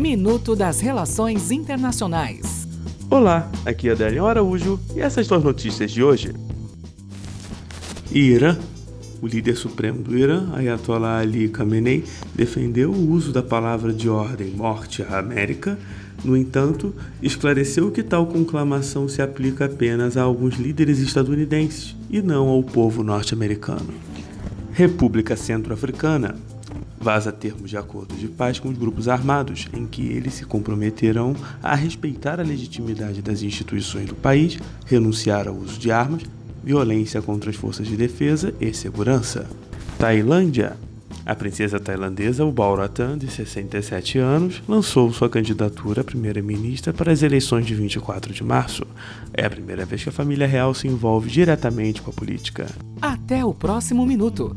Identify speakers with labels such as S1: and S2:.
S1: Minuto das Relações Internacionais.
S2: Olá, aqui é Adélio Araújo e essas são as notícias de hoje. Irã. O líder supremo do Irã, Ayatollah Ali Khamenei, defendeu o uso da palavra de ordem morte à América. No entanto, esclareceu que tal conclamação se aplica apenas a alguns líderes estadunidenses e não ao povo norte-americano. República Centro-Africana vaza termos de acordo de paz com os grupos armados, em que eles se comprometerão a respeitar a legitimidade das instituições do país, renunciar ao uso de armas, violência contra as forças de defesa e segurança. Tailândia. A princesa tailandesa Ubalratan, de 67 anos, lançou sua candidatura a primeira-ministra para as eleições de 24 de março. É a primeira vez que a família real se envolve diretamente com a política.
S1: Até o próximo minuto.